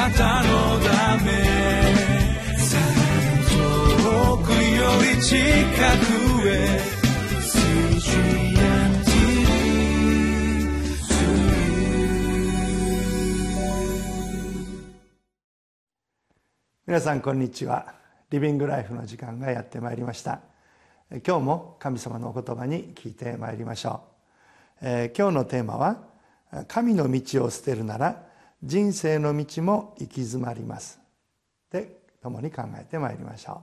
なたのため遠くより近くへ皆さんこんにちは。リビングライフの時間がやってまいりました。今日も神様のお言葉に聞いてまいりましょう、えー、今日のテーマは神の道を捨てるなら人生の道も行き詰まりますで共に考えてまいりましょ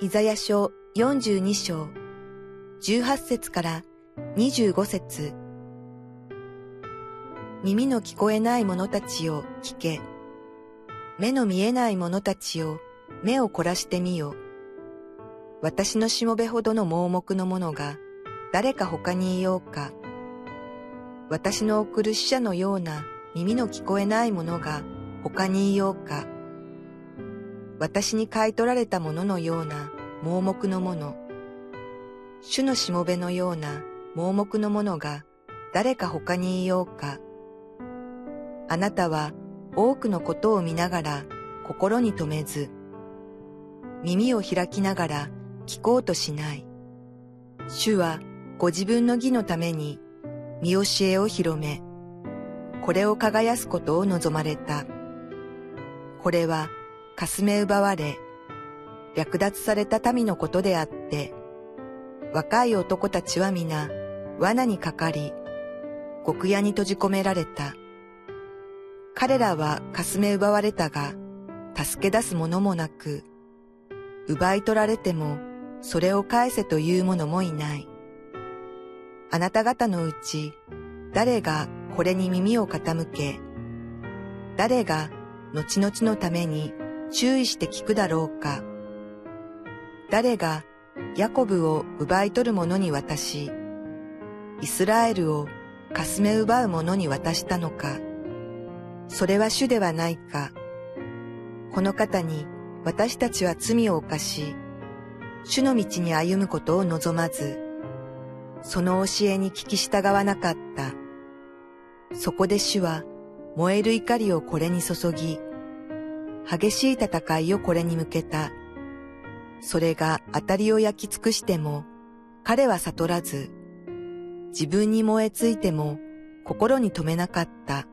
うイザヤ書42章18節から25節耳の聞こえない者たちを聞け。目の見えない者たちを目を凝らしてみよ。私のしもべほどの盲目の者が誰か他にいようか。私の送る死者のような耳の聞こえない者が他にいようか。私に買い取られた者のような盲目の者。主のしもべのような盲目の者が誰か他にいようか。あなたは多くのことを見ながら心に留めず、耳を開きながら聞こうとしない。主はご自分の義のために見教えを広め、これを輝すことを望まれた。これはかすめ奪われ、略奪された民のことであって、若い男たちは皆罠にかかり、極屋に閉じ込められた。彼らはかすめ奪われたが、助け出すものもなく、奪い取られてもそれを返せという者もいない。あなた方のうち、誰がこれに耳を傾け、誰が後々のために注意して聞くだろうか。誰がヤコブを奪い取る者に渡し、イスラエルをかすめ奪う者に渡したのか。それは主ではないか。この方に私たちは罪を犯し、主の道に歩むことを望まず、その教えに聞き従わなかった。そこで主は燃える怒りをこれに注ぎ、激しい戦いをこれに向けた。それが当たりを焼き尽くしても、彼は悟らず、自分に燃えついても心に留めなかった。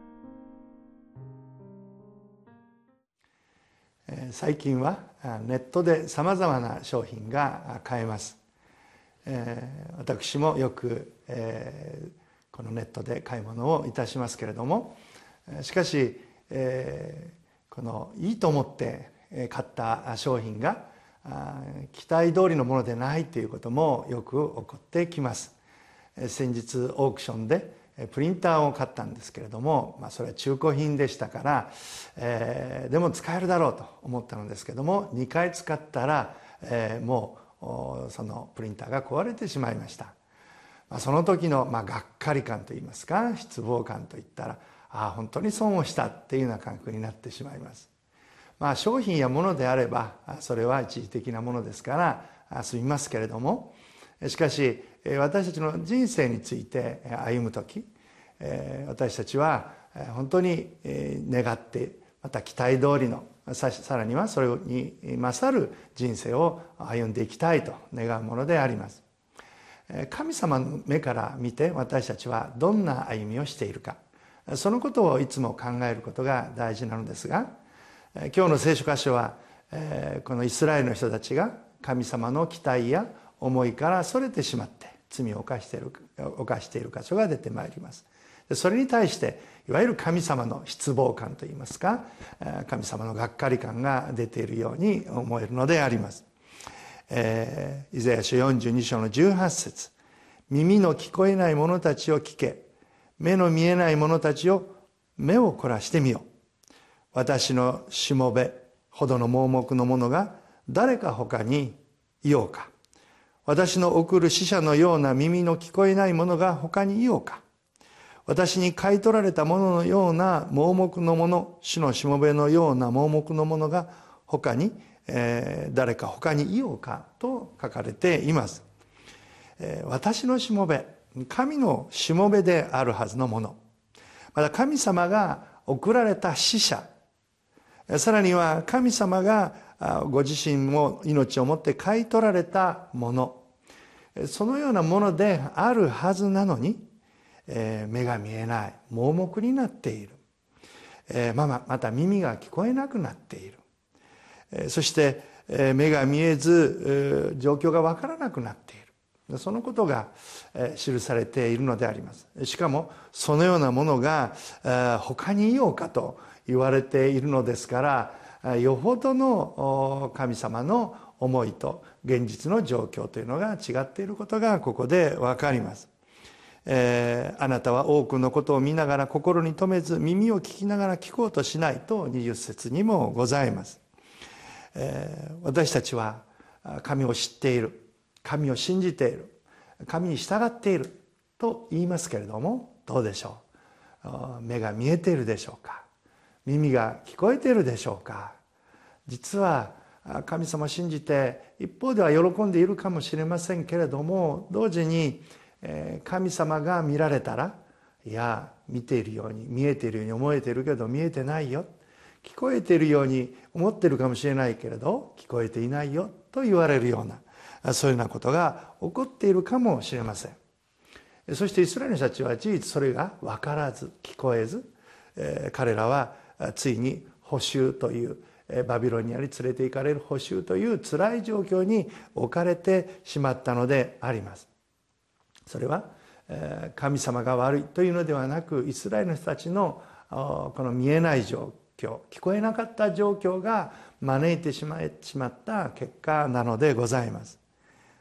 最近はネットでさまざまな商品が買えます、私もよく、このネットで買い物をいたしますけれどもしかし、このいいと思って買った商品が期待通りのものでないということもよく起こってきます。先日オークションでプリンターを買ったんですけれども、まあ、それは中古品でしたから、えー、でも使えるだろうと思ったのですけども2回使ったら、えー、もうそのプリンターが壊れてしまいました、まあ、その時の、まあ、がっかり感といいますか失望感といったらああ本当に損をしたっていうような感覚になってしまいます。まあ商品や物であればそれは一時的なものですから済みますけれどもしかし私たちの人生について歩む時私たちは本当に願ってまた期待通りのさらにはそれに勝る人生を歩んでいきたいと願うものであります。神様の目から見て私たちはどんな歩みをしているかそのことをいつも考えることが大事なのですが今日の聖書箇所はこのイスラエルの人たちが神様の期待や思いからそれてしまって罪を犯している犯している箇所が出てまいります。それに対していわゆる神様の失望感といいますか神様のがっかり感が出ているように思えるのであります、えー、イザヤ書42章の18節。耳の聞こえない者たちを聞け。目の見えない者たちを目を凝らしてみよ私のしもべほどの盲目の者が誰か他にいようか。私の送る死者のような耳の聞こえないものが他にいようか。私に買い取られたもののような盲目のもの主のしもべのような盲目のものが他に、えー、誰か他にいようかと書かれています。私のしもべ神のしもべであるはずのもの。また神様が送られた死者。さらには神様がご自身も命をもって買い取られたもの。そのようなものであるはずなのにえ目が見えない盲目になっている。えまままた耳が聞こえなくなっている。えそしてえ目が見えず状況がわからなくなっている。そのことがえ記されているのであります。しかもそのようなものが他にいようかと言われているのですからよほどの神様の思いと現実の状況というのが違っていることがここで分かります。えー、あなたは多くのことを見ながら心に留めず耳を聞きながら聞こうとしないと20節にもございます。えー、私たちは神を知っている神を信じている神に従っていると言いますけれどもどうでしょう？目が見えているでしょうか？耳が聞こえているでしょうか？実は神様を信じて一方では喜んでいるかもしれませんけれども同時に神様が見られたらいや見ているように見えているように思えているけど見えてないよ。聞こえているように思っているかもしれないけれど聞こえていないよと言われるようなそういうようなことが起こっているかもしれません。そしてイスラエルの人たちは事実それが分からず聞こえず彼らはついに補修というバビロニアに連れて行かれる補修という辛い状況に置かれてしまったのであります。それは神様が悪いというのではなくイスラエルの人たちのこの見えない状況聞こえなかった状況が招いてしまった結果なのでございます。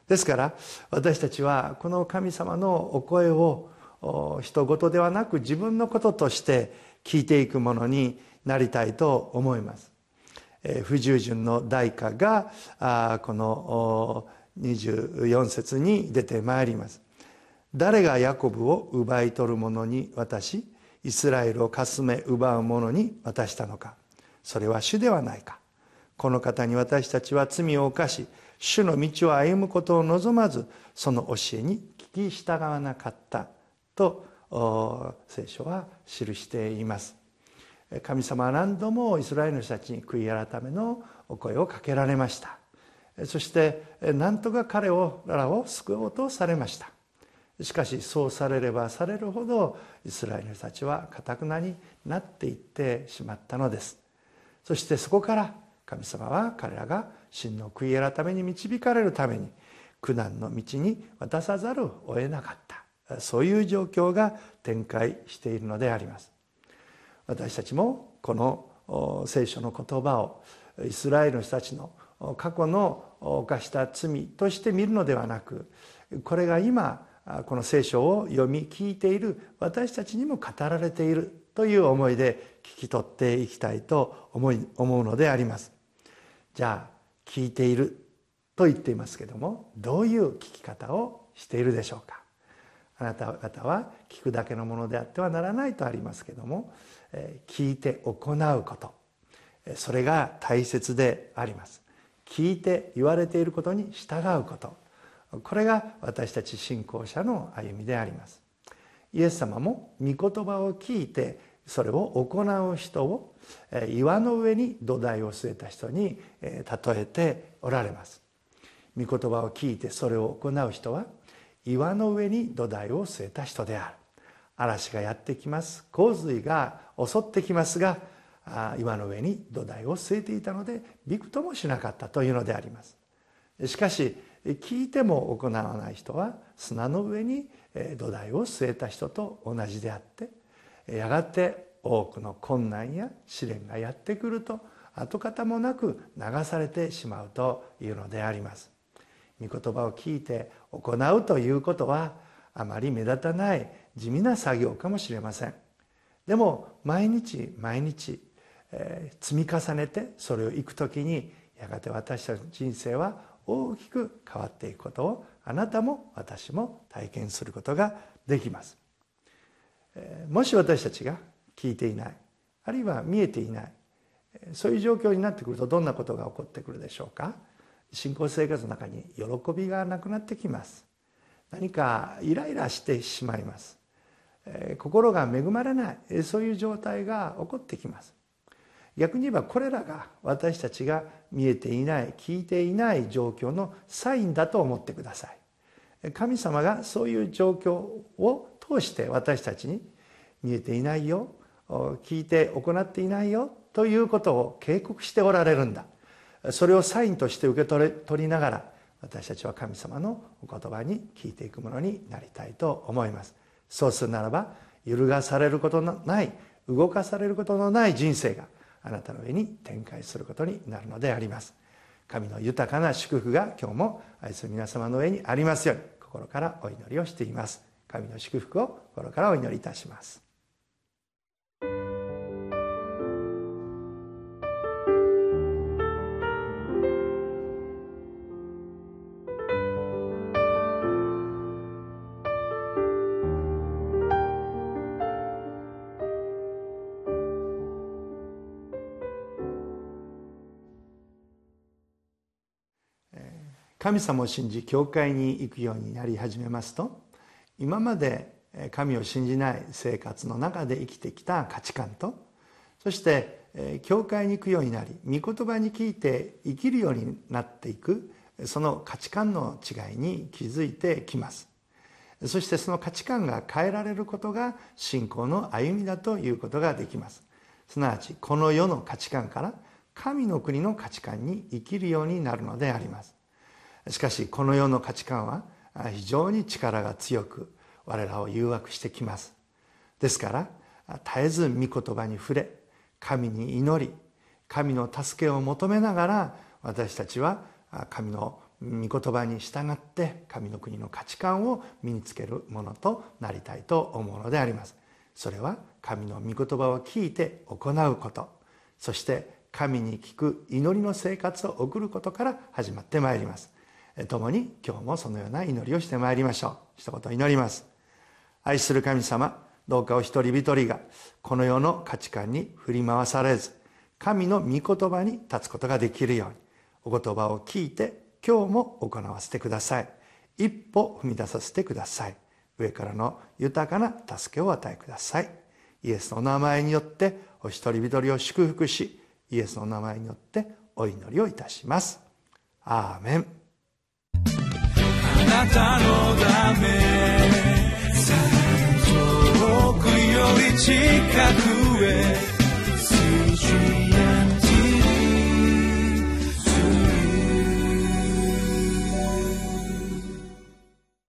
ですから私たちはこの神様のお声を人事ではなく自分のこととして聞いていくものになりたいと思います。不従順の代価がこの24節に出てまいります。誰がヤコブを奪い取る者に渡しイスラエルをかすめ奪う者に渡したのか。それは主ではないか。この方に私たちは罪を犯し主の道を歩むことを望まずその教えに聞き従わなかったと聖書は記しています。神様は何度もイスラエルの人たちに悔い改めのお声をかけられました。そして何とか彼らを救おうとされました。しかしそうされればされるほどイスラエルの人たちはかたくなになっていってしまったのです。そしてそこから神様は彼らが真の悔い改めに導かれるために苦難の道に渡さざるを得なかった。そういう状況が展開しているのであります。私たちもこの聖書の言葉をイスラエルの人たちの過去の犯した罪として見るのではなくこれが今この聖書を読み聞いている私たちにも語られているという思いで聞き取っていきたいと思い思うのであります。じゃあ聞いていると言っていますけどもどういう聞き方をしているでしょうか？あなた方は聞くだけのものであってはならないとありますけども聞いて行うこと。それが大切であります。聞いて言われていることに従うこと。これが私たち信仰者の歩みであります。イエス様も御言葉を聞いてそれを行う人を岩の上に土台を据えた人に例えておられます。御言葉を聞いてそれを行う人は岩の上に土台を据えた人である。嵐がやってきます。洪水が襲ってきますが岩の上に土台を据えていたのでびくともしなかったというのであります。しかし聞いても行わない人は砂の上に土台を据えた人と同じであってやがて多くの困難や試練がやってくると跡形もなく流されてしまうというのであります。御言葉を聞いて行うということはあまり目立たない地味な作業かもしれません。でも毎日毎日、えー、積み重ねてそれをいく時にやがて私たちの人生は大きく変わっていくことをあなたも私も体験することができます、えー、もし私たちが聞いていないあるいは見えていないそういう状況になってくるとどんなことが起こってくるでしょうか？信仰生活の中に喜びがなくなってきます。何かイライラしてしまいます。心が恵まれない。そういう状態が起こってきます。逆に言えばこれらが私たちが見えていない聞いていない状況のサインだと思ってください。神様がそういう状況を通して私たちに見えていないよ。聞いて行っていないよ。ということを警告しておられるんだ。それをサインとして受け取りながら私たちは神様のお言葉に聞いていくものになりたいと思います。そうするならば揺るがされることのない動かされることのない人生があなたの上に展開することになるのであります。神の豊かな祝福が今日も愛する皆様の上にありますように心からお祈りをしています。神の祝福を心からお祈りいたします。神様を信じ教会に行くようになり始めますと今まで神を信じない生活の中で生きてきた価値観とそして教会に行くようになり御言葉に聞いて生きるようになっていくその価値観の違いに気づいてきます。そしてその価値観が変えられることが信仰の歩みだということができます。すなわちこの世の価値観から神の国の価値観に生きるようになるのであります。しかしこの世の価値観は非常に力が強く我らを誘惑してきます。ですから絶えず御言葉に触れ神に祈り神の助けを求めながら私たちは神の御言葉に従って神の国の価値観を身につけるものとなりたいと思うのであります。それは神の御言葉を聞いて行うこと。そして神に聞く祈りの生活を送ることから始まってまいります。共に今日もそのような祈りをしてまいりましょう。一言祈ります。愛する神様どうかお一人一人がこの世の価値観に振り回されず神の御言葉に立つことができるようにお言葉を聞いて今日も行わせてください。一歩踏み出させてください。上からの豊かな助けを与えください。イエスの名前によってお一人一人を祝福しイエスの名前によってお祈りをいたします。アーメン。なたのため。遠くより近くへ。